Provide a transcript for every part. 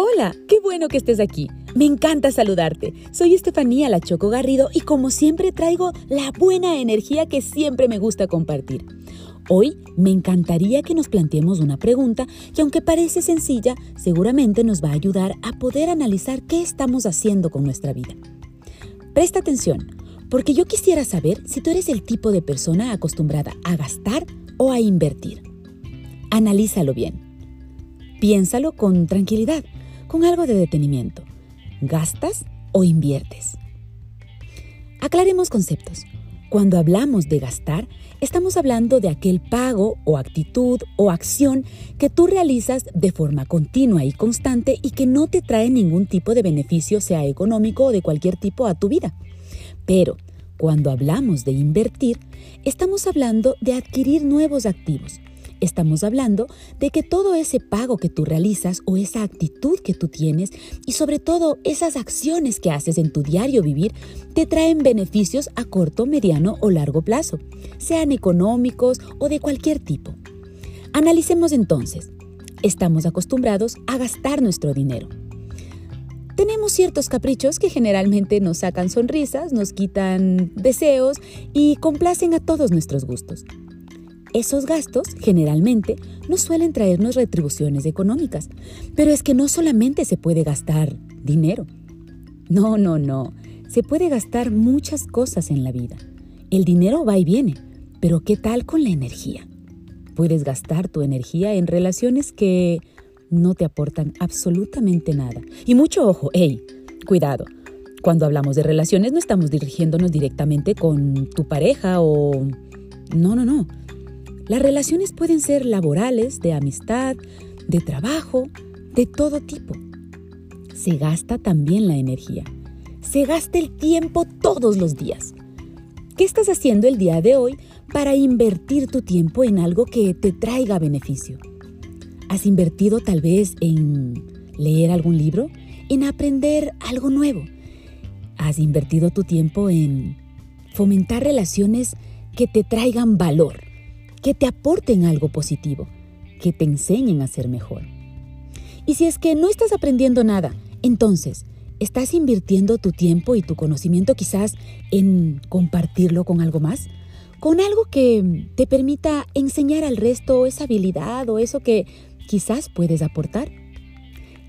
Hola, qué bueno que estés aquí. Me encanta saludarte. Soy Estefanía La Choco Garrido y como siempre traigo la buena energía que siempre me gusta compartir. Hoy me encantaría que nos planteemos una pregunta que aunque parece sencilla, seguramente nos va a ayudar a poder analizar qué estamos haciendo con nuestra vida. Presta atención, porque yo quisiera saber si tú eres el tipo de persona acostumbrada a gastar o a invertir. Analízalo bien. Piénsalo con tranquilidad, con algo de detenimiento. ¿Gastas o inviertes? Aclaremos conceptos. Cuando hablamos de gastar, estamos hablando de aquel pago o actitud o acción que tú realizas de forma continua y constante y que no te trae ningún tipo de beneficio, sea económico o de cualquier tipo, a tu vida. Pero cuando hablamos de invertir, estamos hablando de adquirir nuevos activos, Estamos hablando de que todo ese pago que tú realizas o esa actitud que tú tienes y sobre todo esas acciones que haces en tu diario vivir te traen beneficios a corto, mediano o largo plazo, sean económicos o de cualquier tipo. Analicemos entonces. Estamos acostumbrados a gastar nuestro dinero. Tenemos ciertos caprichos que generalmente nos sacan sonrisas, nos quitan deseos y complacen a todos nuestros gustos. Esos gastos generalmente no suelen traernos retribuciones económicas, pero es que no solamente se puede gastar dinero. No, no, no. Se puede gastar muchas cosas en la vida. El dinero va y viene, pero ¿qué tal con la energía? Puedes gastar tu energía en relaciones que no te aportan absolutamente nada. Y mucho ojo, hey, cuidado. Cuando hablamos de relaciones no estamos dirigiéndonos directamente con tu pareja o... No, no, no. Las relaciones pueden ser laborales, de amistad, de trabajo, de todo tipo. Se gasta también la energía. Se gasta el tiempo todos los días. ¿Qué estás haciendo el día de hoy para invertir tu tiempo en algo que te traiga beneficio? ¿Has invertido tal vez en leer algún libro? ¿En aprender algo nuevo? ¿Has invertido tu tiempo en fomentar relaciones que te traigan valor? Que te aporten algo positivo, que te enseñen a ser mejor. Y si es que no estás aprendiendo nada, entonces, ¿estás invirtiendo tu tiempo y tu conocimiento quizás en compartirlo con algo más? Con algo que te permita enseñar al resto esa habilidad o eso que quizás puedes aportar.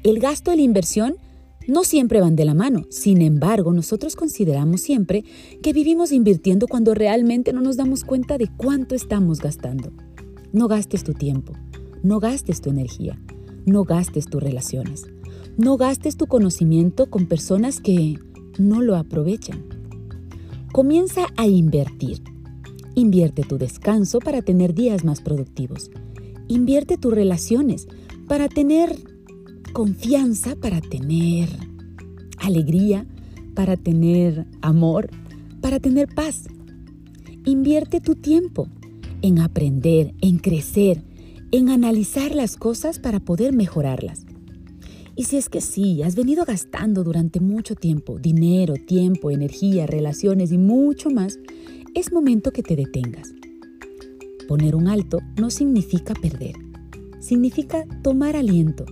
El gasto y la inversión no siempre van de la mano. Sin embargo, nosotros consideramos siempre que vivimos invirtiendo cuando realmente no nos damos cuenta de cuánto estamos gastando. No gastes tu tiempo, no gastes tu energía, no gastes tus relaciones, no gastes tu conocimiento con personas que no lo aprovechan. Comienza a invertir. Invierte tu descanso para tener días más productivos. Invierte tus relaciones para tener confianza para tener alegría, para tener amor, para tener paz. Invierte tu tiempo en aprender, en crecer, en analizar las cosas para poder mejorarlas. Y si es que sí, has venido gastando durante mucho tiempo, dinero, tiempo, energía, relaciones y mucho más, es momento que te detengas. Poner un alto no significa perder, significa tomar aliento,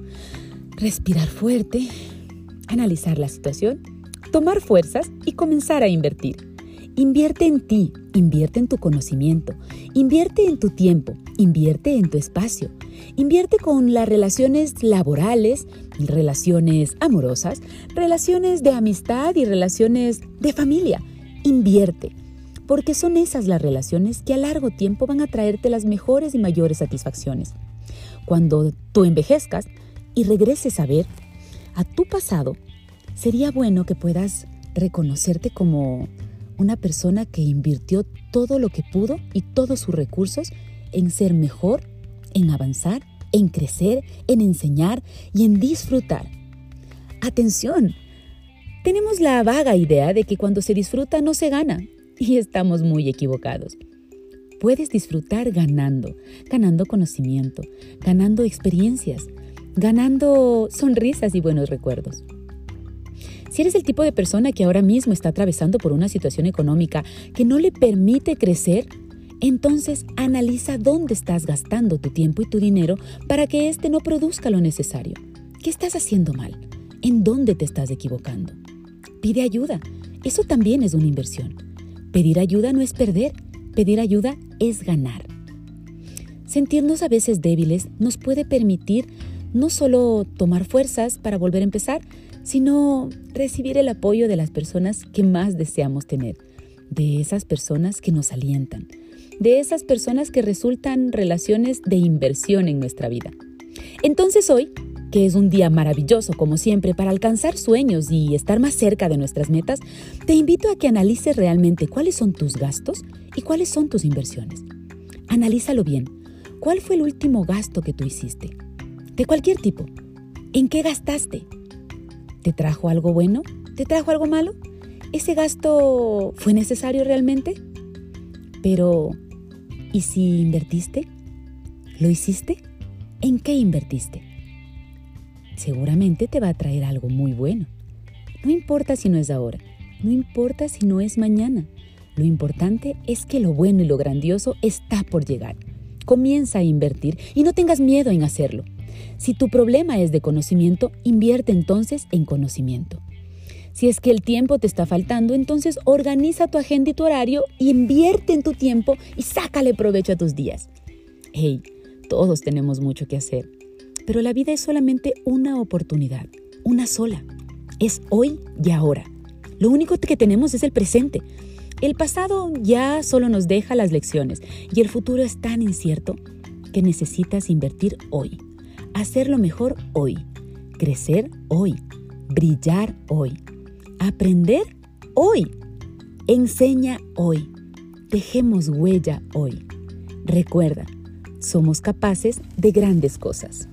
respirar fuerte, analizar la situación, tomar fuerzas y comenzar a invertir. Invierte en ti, invierte en tu conocimiento, invierte en tu tiempo, invierte en tu espacio, invierte con las relaciones laborales, relaciones amorosas, relaciones de amistad y relaciones de familia. Invierte, porque son esas las relaciones que a largo tiempo van a traerte las mejores y mayores satisfacciones. Cuando tú envejezcas, y regreses a ver a tu pasado, sería bueno que puedas reconocerte como una persona que invirtió todo lo que pudo y todos sus recursos en ser mejor, en avanzar, en crecer, en enseñar y en disfrutar. Atención, tenemos la vaga idea de que cuando se disfruta no se gana y estamos muy equivocados. Puedes disfrutar ganando, ganando conocimiento, ganando experiencias, ganando sonrisas y buenos recuerdos. Si eres el tipo de persona que ahora mismo está atravesando por una situación económica que no le permite crecer, entonces analiza dónde estás gastando tu tiempo y tu dinero para que éste no produzca lo necesario. ¿Qué estás haciendo mal? ¿En dónde te estás equivocando? Pide ayuda. Eso también es una inversión. Pedir ayuda no es perder, pedir ayuda es ganar. Sentirnos a veces débiles nos puede permitir no solo tomar fuerzas para volver a empezar, sino recibir el apoyo de las personas que más deseamos tener, de esas personas que nos alientan, de esas personas que resultan relaciones de inversión en nuestra vida. Entonces hoy, que es un día maravilloso como siempre para alcanzar sueños y estar más cerca de nuestras metas, te invito a que analices realmente cuáles son tus gastos y cuáles son tus inversiones. Analízalo bien. ¿Cuál fue el último gasto que tú hiciste? De cualquier tipo. ¿En qué gastaste? ¿Te trajo algo bueno? ¿Te trajo algo malo? ¿Ese gasto fue necesario realmente? Pero, ¿y si invertiste? ¿Lo hiciste? ¿En qué invertiste? Seguramente te va a traer algo muy bueno. No importa si no es ahora, no importa si no es mañana. Lo importante es que lo bueno y lo grandioso está por llegar. Comienza a invertir y no tengas miedo en hacerlo. Si tu problema es de conocimiento, invierte entonces en conocimiento. Si es que el tiempo te está faltando, entonces organiza tu agenda y tu horario y invierte en tu tiempo y sácale provecho a tus días. Hey, todos tenemos mucho que hacer, pero la vida es solamente una oportunidad, una sola. Es hoy y ahora. Lo único que tenemos es el presente. El pasado ya solo nos deja las lecciones y el futuro es tan incierto que necesitas invertir hoy, hacerlo mejor hoy, crecer hoy, brillar hoy, aprender hoy, enseña hoy, dejemos huella hoy. Recuerda, somos capaces de grandes cosas.